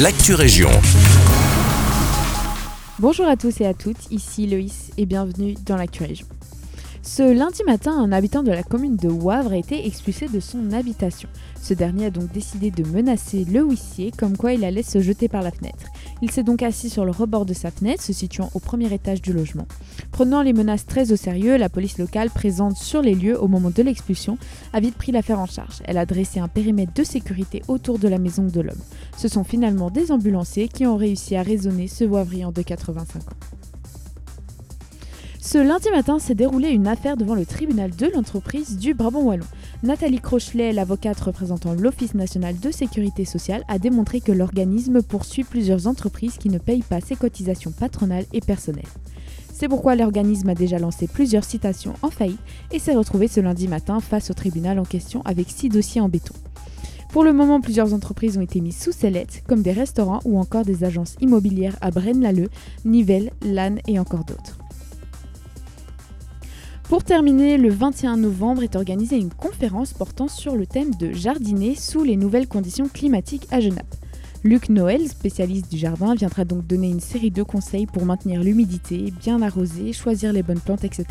l'actu région. Bonjour à tous et à toutes, ici Loïs et bienvenue dans l'actu région. Ce lundi matin, un habitant de la commune de Wavre a été expulsé de son habitation. Ce dernier a donc décidé de menacer le huissier, comme quoi il allait se jeter par la fenêtre. Il s'est donc assis sur le rebord de sa fenêtre, se situant au premier étage du logement. Prenant les menaces très au sérieux, la police locale présente sur les lieux au moment de l'expulsion a vite pris l'affaire en charge. Elle a dressé un périmètre de sécurité autour de la maison de l'homme. Ce sont finalement des ambulanciers qui ont réussi à raisonner ce Wavrian de 85 ans. Ce lundi matin s'est déroulée une affaire devant le tribunal de l'entreprise du Brabant Wallon. Nathalie Crochelet, l'avocate représentant l'Office national de sécurité sociale, a démontré que l'organisme poursuit plusieurs entreprises qui ne payent pas ses cotisations patronales et personnelles. C'est pourquoi l'organisme a déjà lancé plusieurs citations en faillite et s'est retrouvé ce lundi matin face au tribunal en question avec six dossiers en béton. Pour le moment, plusieurs entreprises ont été mises sous sellette, comme des restaurants ou encore des agences immobilières à Braine-l'Alleud, Nivelles, Lannes et encore d'autres. Pour terminer, le 21 novembre est organisée une conférence portant sur le thème de jardiner sous les nouvelles conditions climatiques à Genappe. Luc Noël, spécialiste du jardin, viendra donc donner une série de conseils pour maintenir l'humidité, bien arroser, choisir les bonnes plantes, etc.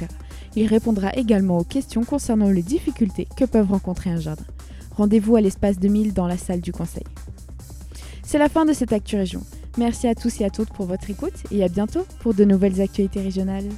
Il répondra également aux questions concernant les difficultés que peuvent rencontrer un jardin. Rendez-vous à l'espace 2000 dans la salle du conseil. C'est la fin de cette Actu Région. Merci à tous et à toutes pour votre écoute et à bientôt pour de nouvelles actualités régionales.